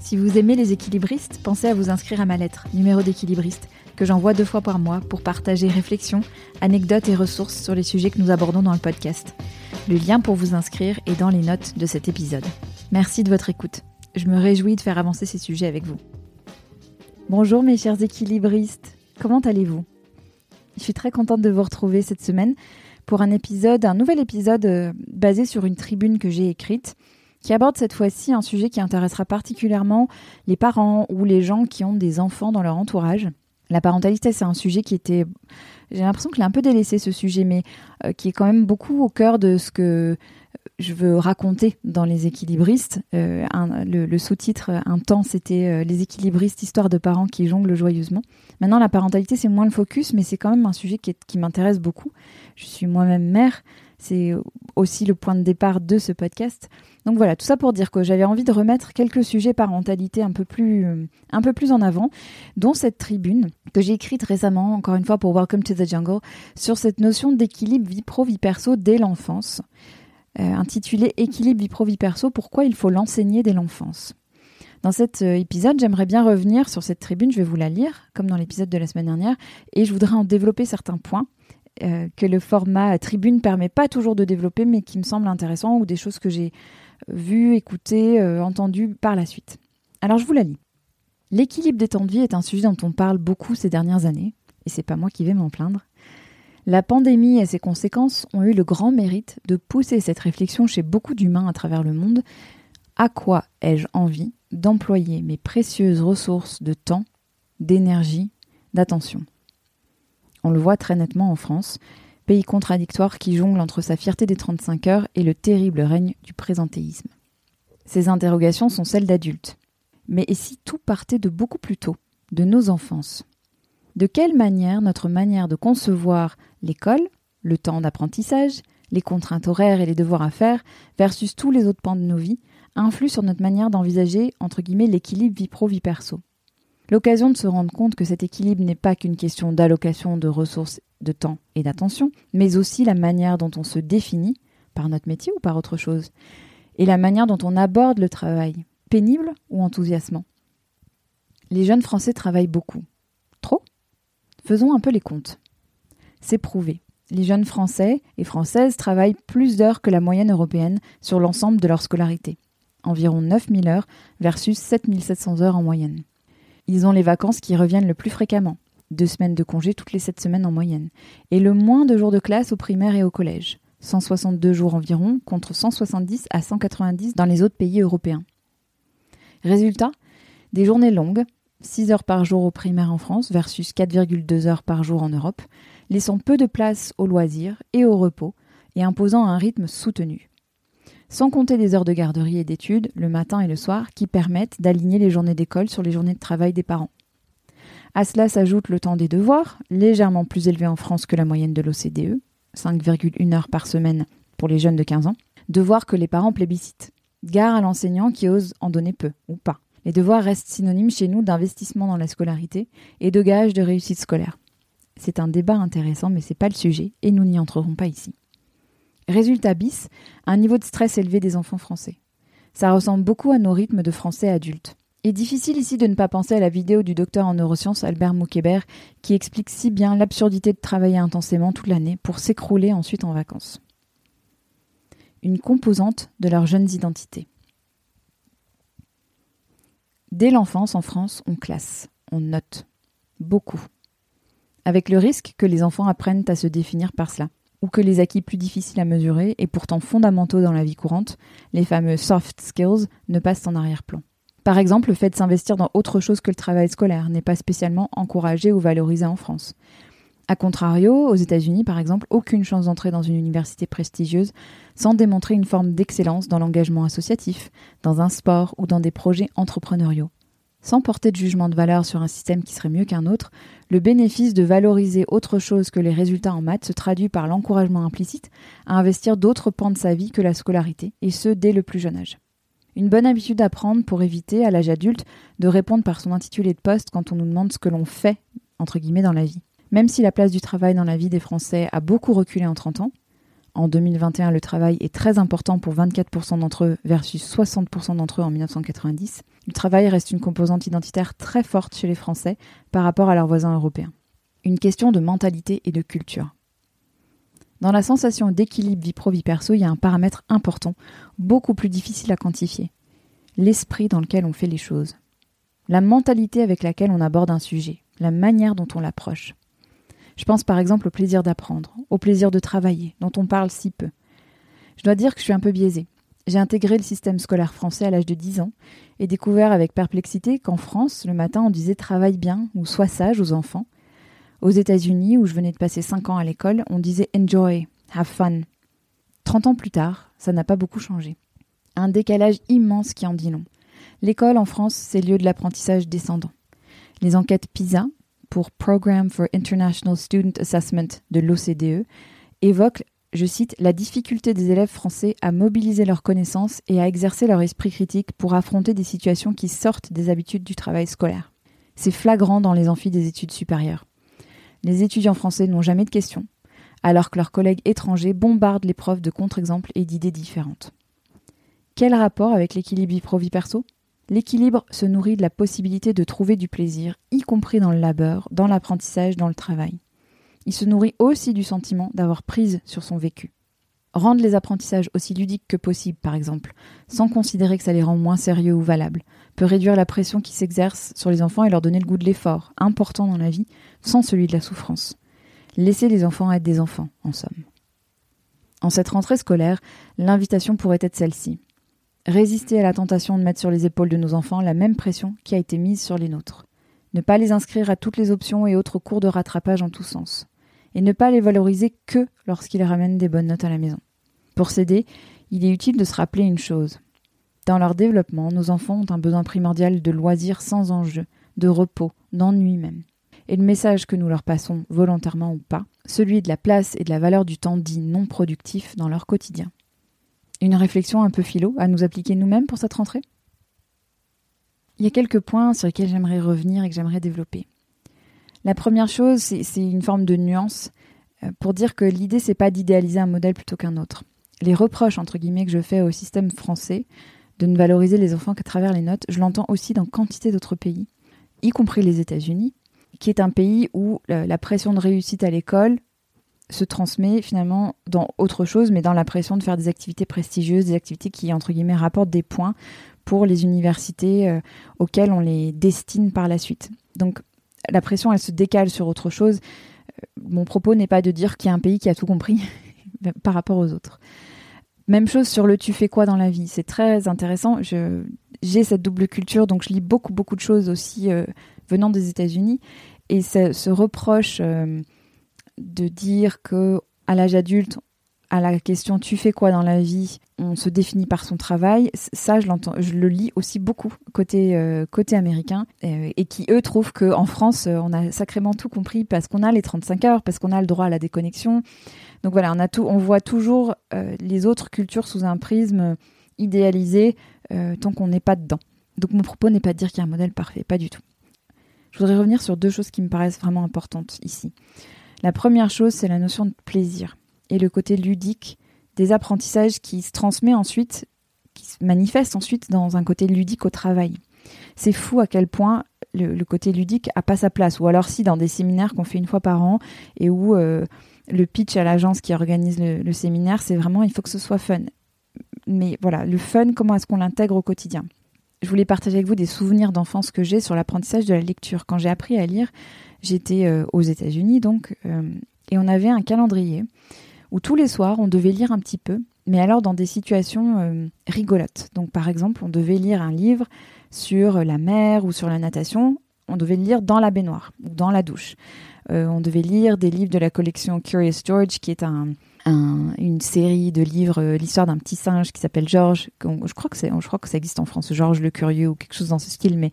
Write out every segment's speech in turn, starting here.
Si vous aimez les équilibristes, pensez à vous inscrire à ma lettre, numéro d'équilibriste, que j'envoie deux fois par mois pour partager réflexions, anecdotes et ressources sur les sujets que nous abordons dans le podcast. Le lien pour vous inscrire est dans les notes de cet épisode. Merci de votre écoute. Je me réjouis de faire avancer ces sujets avec vous. Bonjour mes chers équilibristes, comment allez-vous? Je suis très contente de vous retrouver cette semaine pour un épisode, un nouvel épisode euh, basé sur une tribune que j'ai écrite qui aborde cette fois-ci un sujet qui intéressera particulièrement les parents ou les gens qui ont des enfants dans leur entourage. La parentalité, c'est un sujet qui était, j'ai l'impression qu'il est un peu délaissé ce sujet, mais euh, qui est quand même beaucoup au cœur de ce que je veux raconter dans Les équilibristes. Euh, le, sous-titre, un temps, c'était euh, Les équilibristes, histoire de parents qui jonglent joyeusement. Maintenant, la parentalité, c'est moins le focus, mais c'est quand même un sujet qui m'intéresse beaucoup. Je suis moi-même mère, c'est aussi le point de départ de ce podcast. Donc voilà, tout ça pour dire que j'avais envie de remettre quelques sujets parentalité un peu plus, euh, un en avant, dont cette tribune que j'ai écrite récemment, encore une fois pour Welcome to the Jungle, sur cette notion d'équilibre vie pro-vie dès l'enfance, euh, intitulée Équilibre vie pro-vie perso, pourquoi il faut l'enseigner dès l'enfance. Dans cet euh, épisode, j'aimerais bien revenir sur cette tribune, je vais vous la lire, comme dans l'épisode de la semaine dernière, et je voudrais en développer certains points que le format tribune permet pas toujours de développer, mais qui me semblent intéressants, ou des choses que j'ai vu, écouté, euh, entendu par la suite. Alors je vous la lis. L'équilibre des temps de vie est un sujet dont on parle beaucoup ces dernières années, et c'est pas moi qui vais m'en plaindre. La pandémie et ses conséquences ont eu le grand mérite de pousser cette réflexion chez beaucoup d'humains à travers le monde. À quoi ai-je envie d'employer mes précieuses ressources de temps, d'énergie, d'attention? On le voit très nettement en France, pays contradictoire qui jongle entre sa fierté des 35 heures et le terrible règne du présentéisme. Ces interrogations sont celles d'adultes. Mais et si tout partait de beaucoup plus tôt, de nos enfances? De quelle manière notre manière de concevoir l'école, le temps d'apprentissage, les contraintes horaires et les devoirs à faire, versus tous les autres pans de nos vies, influe sur notre manière d'envisager, l'équilibre vie pro-vie perso? L'occasion de se rendre compte que cet équilibre n'est pas qu'une question d'allocation de ressources de temps et d'attention, mais aussi la manière dont on se définit, par notre métier ou par autre chose, et la manière dont on aborde le travail, pénible ou enthousiasmant. Les jeunes Français travaillent beaucoup. Trop? Faisons un peu les comptes. C'est prouvé. Les jeunes Français et Françaises travaillent plus d'heures que la moyenne européenne sur l'ensemble de leur scolarité. Environ 9000 heures versus 7700 heures en moyenne. Ils ont les vacances qui reviennent le plus fréquemment, deux semaines de congé toutes les sept semaines en moyenne, et le moins de jours de classe au primaire et au collège, 162 jours environ contre 170 à 190 dans les autres pays européens. Résultat, des journées longues, 6 heures par jour au primaire en France versus 4,2 heures par jour en Europe, laissant peu de place aux loisirs et au repos et imposant un rythme soutenu. Sans compter des heures de garderie et d'études, le matin et le soir, qui permettent d'aligner les journées d'école sur les journées de travail des parents. À cela s'ajoute le temps des devoirs, légèrement plus élevé en France que la moyenne de l'OCDE, 5,1 heures par semaine pour les jeunes de 15 ans, devoirs que les parents plébiscitent. Gare à l'enseignant qui ose en donner peu, ou pas. Les devoirs restent synonymes chez nous d'investissement dans la scolarité et de gage de réussite scolaire. C'est un débat intéressant, mais c'est pas le sujet, et nous n'y entrerons pas ici. Résultat bis, un niveau de stress élevé des enfants français. Ça ressemble beaucoup à nos rythmes de français adultes. Et difficile ici de ne pas penser à la vidéo du docteur en neurosciences Albert Moukébert qui explique si bien l'absurdité de travailler intensément toute l'année pour s'écrouler ensuite en vacances. Une composante de leurs jeunes identités. Dès l'enfance en France, on classe, on note. Beaucoup. avec le risque que les enfants apprennent à se définir par cela, ou que les acquis plus difficiles à mesurer et pourtant fondamentaux dans la vie courante, les fameux soft skills, ne passent en arrière-plan. Par exemple, le fait de s'investir dans autre chose que le travail scolaire n'est pas spécialement encouragé ou valorisé en France. A contrario, aux États-Unis, par exemple, aucune chance d'entrer dans une université prestigieuse sans démontrer une forme d'excellence dans l'engagement associatif, dans un sport ou dans des projets entrepreneuriaux. Sans porter de jugement de valeur sur un système qui serait mieux qu'un autre, le bénéfice de valoriser autre chose que les résultats en maths se traduit par l'encouragement implicite à investir d'autres pans de sa vie que la scolarité, et ce dès le plus jeune âge. Une bonne habitude à prendre pour éviter, à l'âge adulte, de répondre par son intitulé de poste quand on nous demande ce que l'on fait, entre guillemets, dans la vie. Même si la place du travail dans la vie des Français a beaucoup reculé en 30 ans, en 2021 le travail est très important pour 24% d'entre eux versus 60% d'entre eux en 1990, le travail reste une composante identitaire très forte chez les Français par rapport à leurs voisins européens. Une question de mentalité et de culture. Dans la sensation d'équilibre vie pro-vie perso, il y a un paramètre important, beaucoup plus difficile à quantifier. L'esprit dans lequel on fait les choses. La mentalité avec laquelle on aborde un sujet, la manière dont on l'approche. Je pense par exemple au plaisir d'apprendre, au plaisir de travailler, dont on parle si peu. Je dois dire que je suis un peu biaisée. J'ai intégré le système scolaire français à l'âge de 10 ans et découvert avec perplexité qu'en France, le matin, on disait travaille bien ou sois sage aux enfants. Aux États-Unis, où je venais de passer 5 ans à l'école, on disait enjoy, have fun. 30 ans plus tard, ça n'a pas beaucoup changé. Un décalage immense qui en dit long. L'école en France, c'est lieu de l'apprentissage descendant. Les enquêtes PISA, pour Program for International Student Assessment de l'OCDE évoque, je cite, la difficulté des élèves français à mobiliser leurs connaissances et à exercer leur esprit critique pour affronter des situations qui sortent des habitudes du travail scolaire. C'est flagrant dans les amphis des études supérieures. Les étudiants français n'ont jamais de questions, alors que leurs collègues étrangers bombardent les profs de contre-exemples et d'idées différentes. Quel rapport avec l'équilibre vie pro-vie perso? L'équilibre se nourrit de la possibilité de trouver du plaisir, y compris dans le labeur, dans l'apprentissage, dans le travail. Il se nourrit aussi du sentiment d'avoir prise sur son vécu. Rendre les apprentissages aussi ludiques que possible, par exemple, sans considérer que ça les rend moins sérieux ou valables, peut réduire la pression qui s'exerce sur les enfants et leur donner le goût de l'effort, important dans la vie, sans celui de la souffrance. Laisser les enfants être des enfants, en somme. En cette rentrée scolaire, l'invitation pourrait être celle-ci résister à la tentation de mettre sur les épaules de nos enfants la même pression qui a été mise sur les nôtres. Ne pas les inscrire à toutes les options et autres cours de rattrapage en tous sens. Et ne pas les valoriser que lorsqu'ils ramènent des bonnes notes à la maison. Pour s'aider, il est utile de se rappeler une chose. Dans leur développement, nos enfants ont un besoin primordial de loisirs sans enjeu, de repos, d'ennui même. Et le message que nous leur passons, volontairement ou pas, celui de la place et de la valeur du temps dit non productif dans leur quotidien. Une réflexion un peu philo à nous appliquer nous-mêmes pour cette rentrée? Il y a quelques points sur lesquels j'aimerais revenir et que j'aimerais développer. La première chose, c'est une forme de nuance euh, pour dire que l'idée, c'est pas d'idéaliser un modèle plutôt qu'un autre. Les reproches, entre guillemets, que je fais au système français de ne valoriser les enfants qu'à travers les notes, je l'entends aussi dans quantité d'autres pays, y compris les États-Unis, qui est un pays où euh, la pression de réussite à l'école se transmet finalement dans autre chose, mais dans la pression de faire des activités prestigieuses, des activités qui, entre guillemets, rapportent des points pour les universités euh, auxquelles on les destine par la suite. La pression, elle se décale sur autre chose. Euh, mon propos n'est pas de dire qu'il y a un pays qui a tout compris par rapport aux autres. Même chose sur le tu fais quoi dans la vie. C'est très intéressant. j'ai cette double culture, donc je lis beaucoup, beaucoup de choses aussi euh, venant des États-Unis. Et ce, reproche de dire que à l'âge adulte, à la question tu fais quoi dans la vie, on se définit par son travail. Ça, je l'entends, je le lis aussi beaucoup côté euh, côté américain euh, et qui eux trouvent que en France, euh, on a sacrément tout compris parce qu'on a les 35 heures, parce qu'on a le droit à la déconnexion. Donc voilà, on a tout, on voit toujours les autres cultures sous un prisme idéalisé tant qu'on n'est pas dedans. Donc mon propos n'est pas de dire qu'il y a un modèle parfait, pas du tout. Je voudrais revenir sur deux choses qui me paraissent vraiment importantes ici. La première chose, c'est la notion de plaisir et le côté ludique des apprentissages qui se transmet ensuite, qui se manifeste ensuite dans un côté ludique au travail. C'est fou à quel point le, côté ludique a pas sa place. Ou alors si dans des séminaires qu'on fait une fois par an et où euh, le pitch à l'agence qui organise le, le séminaire, c'est vraiment il faut que ce soit fun. Mais voilà, le fun, comment est-ce qu'on l'intègre au quotidien? Je voulais partager avec vous des souvenirs d'enfance que j'ai sur l'apprentissage de la lecture. Quand j'ai appris à lire, J'étais euh, aux États-Unis donc, euh, et on avait un calendrier où tous les soirs on devait lire un petit peu, mais alors dans des situations euh, rigolotes. Donc par exemple, on devait lire un livre sur la mer ou sur la natation, on devait le lire dans la baignoire ou dans la douche. on devait lire des livres de la collection Curious George, qui est un, une série de livres, l'histoire d'un petit singe qui s'appelle George. Je crois que je crois que ça existe en France, George le Curieux ou quelque chose dans ce style, mais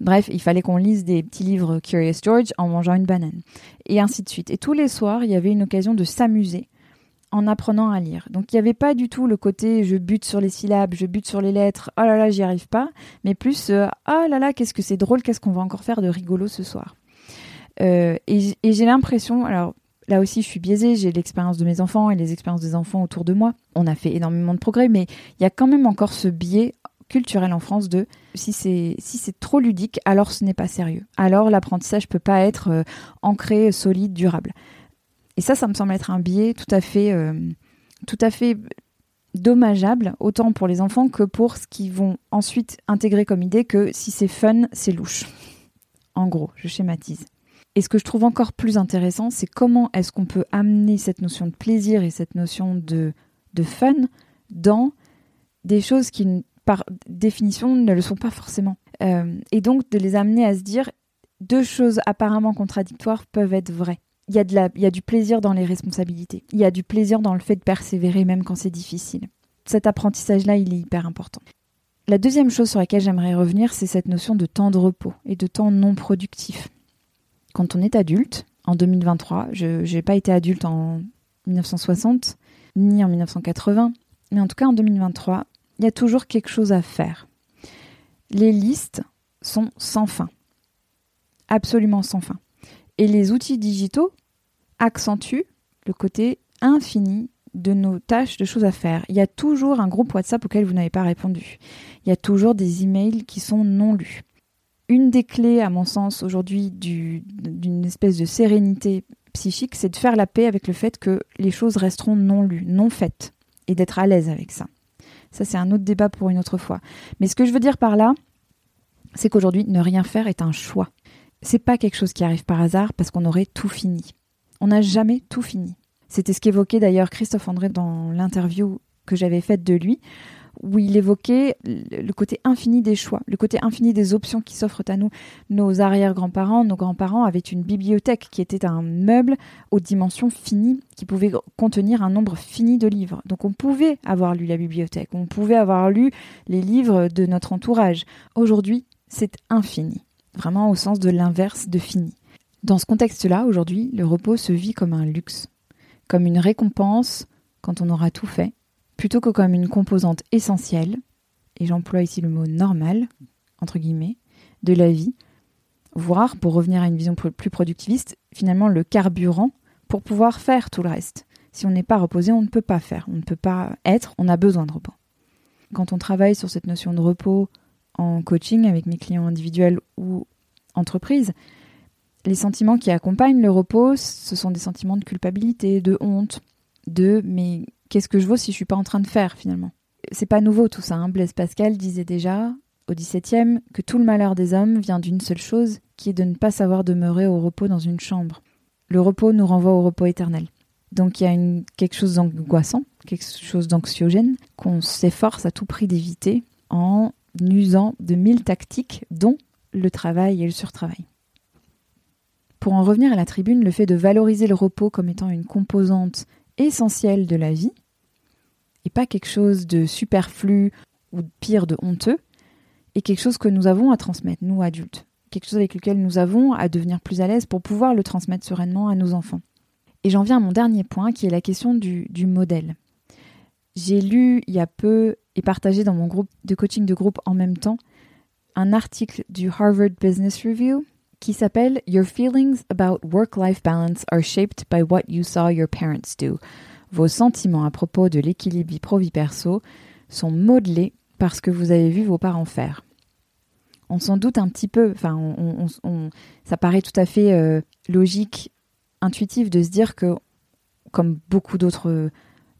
Bref, il fallait qu'on lise des petits livres Curious George en mangeant une banane. Et ainsi de suite. Et tous les soirs, il y avait une occasion de s'amuser en apprenant à lire. Donc il n'y avait pas du tout le côté je bute sur les syllabes, je bute sur les lettres, oh là là, j'y arrive pas, mais plus euh, oh là là, qu'est-ce que c'est drôle, qu'est-ce qu'on va encore faire de rigolo ce soir. Euh, et, j'ai l'impression, alors là aussi je suis biaisée, j'ai l'expérience de mes enfants et les expériences des enfants autour de moi. On a fait énormément de progrès, mais il y a quand même encore ce biais culturel en France de si c'est si c'est trop ludique, alors ce n'est pas sérieux. Alors l'apprentissage peut pas être euh, ancré, solide, durable. Et ça, ça me semble être un biais tout à fait euh, tout à fait dommageable autant pour les enfants que pour ce qu'ils vont ensuite intégrer comme idée que si c'est fun, c'est louche. En gros, je schématise. Et ce que je trouve encore plus intéressant, c'est comment est-ce qu'on peut amener cette notion de plaisir et cette notion de, de fun dans des choses qui par définition, ne le sont pas forcément. Euh, et donc de les amener à se dire deux choses apparemment contradictoires peuvent être vraies. Il y, a du plaisir dans les responsabilités. Il y a du plaisir dans le fait de persévérer même quand c'est difficile. Cet apprentissage-là, il est hyper important. La deuxième chose sur laquelle j'aimerais revenir, c'est cette notion de temps de repos et de temps non productif. Quand on est adulte, en 2023, je n'ai pas été adulte en 1960 ni en 1980, mais en tout cas en 2023, il y a toujours quelque chose à faire. Les listes sont sans fin, absolument sans fin. Et les outils digitaux accentuent le côté infini de nos tâches, de choses à faire. Il y a toujours un groupe WhatsApp auquel vous n'avez pas répondu. Il y a toujours des emails qui sont non lus. Une des clés, à mon sens, aujourd'hui, d'une espèce de sérénité psychique, c'est de faire la paix avec le fait que les choses resteront non lues, non faites, et d'être à l'aise avec ça. Ça, c'est un autre débat pour une autre fois. Mais ce que je veux dire par là, c'est qu'aujourd'hui, ne rien faire est un choix. C'est pas quelque chose qui arrive par hasard parce qu'on aurait tout fini. On n'a jamais tout fini. C'était ce qu'évoquait d'ailleurs Christophe André dans l'interview que j'avais faite de lui, où il évoquait le côté infini des choix, le côté infini des options qui s'offrent à nous. Nos arrière-grands-parents, nos grands-parents avaient une bibliothèque qui était un meuble aux dimensions finies, qui pouvait contenir un nombre fini de livres. Donc on pouvait avoir lu la bibliothèque, on pouvait avoir lu les livres de notre entourage. Aujourd'hui, c'est infini, vraiment au sens de l'inverse de fini. Dans ce contexte-là, aujourd'hui, le repos se vit comme un luxe, comme une récompense quand on aura tout fait, plutôt que comme une composante essentielle, et j'emploie ici le mot normal, entre guillemets, de la vie, voire, pour revenir à une vision plus productiviste, finalement le carburant pour pouvoir faire tout le reste. Si on n'est pas reposé, on ne peut pas faire, on ne peut pas être, on a besoin de repos. Quand on travaille sur cette notion de repos en coaching avec mes clients individuels ou entreprises, les sentiments qui accompagnent le repos, ce sont des sentiments de culpabilité, de honte, de mais qu'est-ce que je vaux si je suis pas en train de faire finalement? C'est pas nouveau tout ça. Hein. Blaise Pascal disait déjà au XVIIe que tout le malheur des hommes vient d'une seule chose, qui est de ne pas savoir demeurer au repos dans une chambre. Le repos nous renvoie au repos éternel. Donc il y a une, quelque chose d'angoissant, quelque chose d'anxiogène qu'on s'efforce à tout prix d'éviter en usant de mille tactiques, dont le travail et le surtravail. Pour en revenir à la tribune, le fait de valoriser le repos comme étant une composante essentiel de la vie, et pas quelque chose de superflu ou pire de honteux, et quelque chose que nous avons à transmettre, nous adultes, quelque chose avec lequel nous avons à devenir plus à l'aise pour pouvoir le transmettre sereinement à nos enfants. Et j'en viens à mon dernier point, qui est la question du, du modèle. J'ai lu il y a peu et partagé dans mon groupe de coaching de groupe en même temps un article du Harvard Business Review qui s'appelle Your feelings about work-life balance are shaped by what you saw your parents do. Vos sentiments à propos de l'équilibre vie pro-vie perso sont modelés par ce que vous avez vu vos parents faire. On s'en doute un petit peu, enfin, ça paraît tout à fait euh, logique, intuitif de se dire que, comme beaucoup d'autres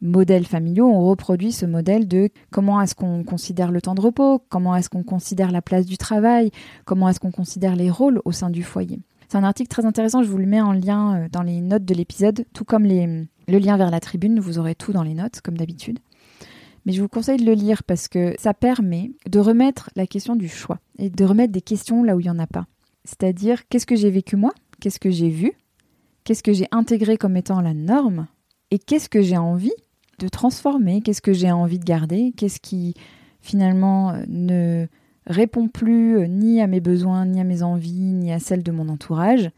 modèles familiaux, on reproduit ce modèle de comment est-ce qu'on considère le temps de repos, comment est-ce qu'on considère la place du travail, comment est-ce qu'on considère les rôles au sein du foyer. C'est un article très intéressant, je vous le mets en lien euh, dans les notes de l'épisode, tout comme le lien vers la tribune, vous aurez tout dans les notes, comme d'habitude. Mais je vous conseille de le lire parce que ça permet de remettre la question du choix et de remettre des questions là où il n'y en a pas. C'est-à-dire, qu'est-ce que j'ai vécu moi? Qu'est-ce que j'ai vu? Qu'est-ce que j'ai intégré comme étant la norme? Et qu'est-ce que j'ai envie de transformer Qu'est-ce que j'ai envie de garder Qu'est-ce qui finalement euh, ne répond plus euh, ni à mes besoins, ni à mes envies, ni à celles de mon entourage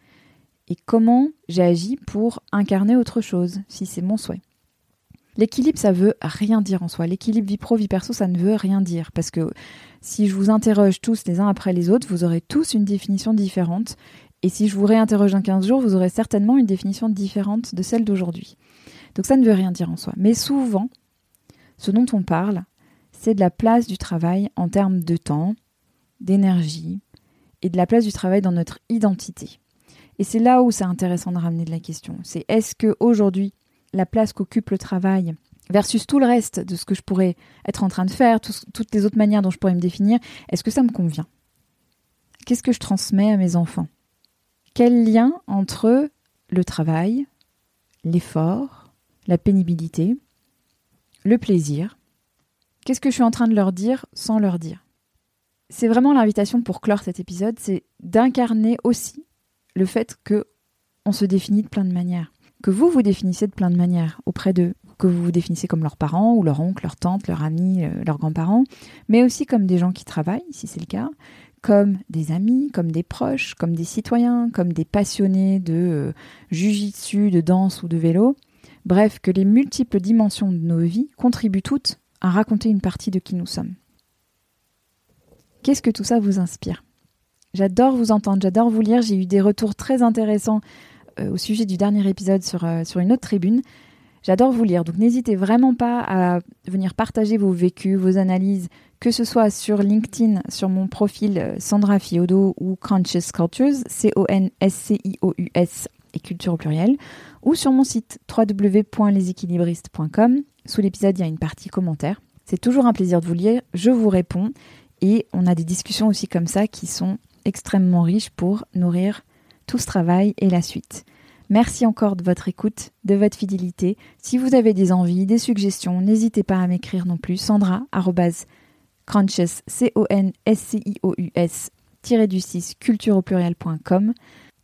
Et comment j'ai agi pour incarner autre chose, si c'est mon souhait L'équilibre, ça veut rien dire en soi. L'équilibre vie pro, vie perso, ça ne veut rien dire. Parce que si je vous interroge tous les uns après les autres, vous aurez tous une définition différente. Et si je vous réinterroge dans 15 jours, vous aurez certainement une définition différente de celle d'aujourd'hui. Donc ça ne veut rien dire en soi. Mais souvent, ce dont on parle, c'est de la place du travail en termes de temps, d'énergie et de la place du travail dans notre identité. Et c'est là où c'est intéressant de ramener de la question. C'est est-ce que aujourd'hui la place qu'occupe le travail versus tout le reste de ce que je pourrais être en train de faire, toutes les autres manières dont je pourrais me définir, est-ce que ça me convient? Qu'est-ce que je transmets à mes enfants? Quel lien entre le travail, l'effort, la pénibilité, le plaisir Qu'est-ce que je suis en train de leur dire sans leur dire? C'est vraiment l'invitation pour clore cet épisode, c'est d'incarner aussi le fait que on se définit de plein de manières que vous vous définissez de plein de manières auprès d'eux, que vous vous définissez comme leurs parents ou leur oncle, leur tante, leur ami, euh, leurs grands-parents, mais aussi comme des gens qui travaillent, si c'est le cas, comme des amis, comme des proches, comme des citoyens, comme des passionnés de euh, jujitsu, de danse ou de vélo. Bref, que les multiples dimensions de nos vies contribuent toutes à raconter une partie de qui nous sommes. Qu'est-ce que tout ça vous inspire? J'adore vous entendre, j'adore vous lire, j'ai eu des retours très intéressants euh, au sujet du dernier épisode sur, euh, sur une autre tribune. J'adore vous lire, donc n'hésitez vraiment pas à venir partager vos vécus, vos analyses, que ce soit sur LinkedIn, sur mon profil euh, Sandra Fiodo ou Conscious Cultures, C-O-N-S-C-I-O-U-S et culture au pluriel, ou sur mon site www.leséquilibristes.com. Sous l'épisode, il y a une partie commentaires. C'est toujours un plaisir de vous lire, je vous réponds et on a des discussions aussi comme ça qui sont extrêmement riches pour nourrir tout ce travail et la suite. Merci encore de votre écoute, de votre fidélité. Si vous avez des envies, des suggestions, n'hésitez pas à m'écrire non plus. Sandra crunches, c o n s c i o u s du 6 culture au pluriel.com.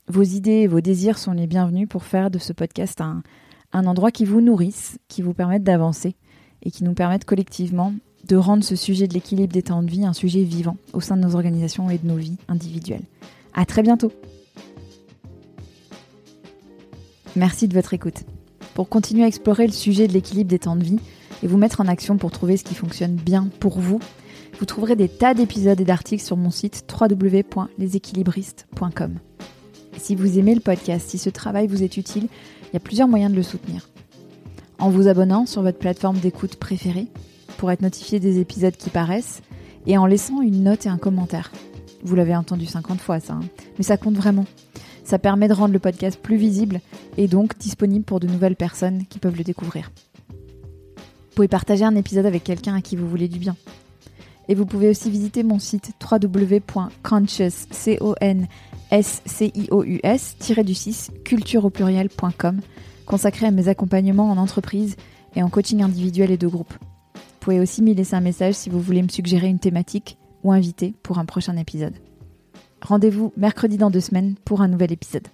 Vos idées et vos désirs sont les bienvenus pour faire de ce podcast un, endroit qui vous nourrisse, qui vous permette d'avancer et qui nous permette collectivement de rendre ce sujet de l'équilibre des temps de vie un sujet vivant au sein de nos organisations et de nos vies individuelles. À très bientôt! Merci de votre écoute. Pour continuer à explorer le sujet de l'équilibre des temps de vie et vous mettre en action pour trouver ce qui fonctionne bien pour vous, vous trouverez des tas d'épisodes et d'articles sur mon site www.leséquilibristes.com. Si vous aimez le podcast, si ce travail vous est utile, il y a plusieurs moyens de le soutenir. En vous abonnant sur votre plateforme d'écoute préférée pour être notifié des épisodes qui paraissent et en laissant une note et un commentaire. Vous l'avez entendu 50 fois ça, hein. mais ça compte vraiment. Ça permet de rendre le podcast plus visible et donc disponible pour de nouvelles personnes qui peuvent le découvrir. Vous pouvez partager un épisode avec quelqu'un à qui vous voulez du bien. Et vous pouvez aussi visiter mon site www.conscious.com scious-du-6 culture au pluriel.com consacré à mes accompagnements en entreprise et en coaching individuel et de groupe. Vous pouvez aussi m'y laisser un message si vous voulez me suggérer une thématique ou inviter pour un prochain épisode. Rendez-vous mercredi dans deux semaines pour un nouvel épisode.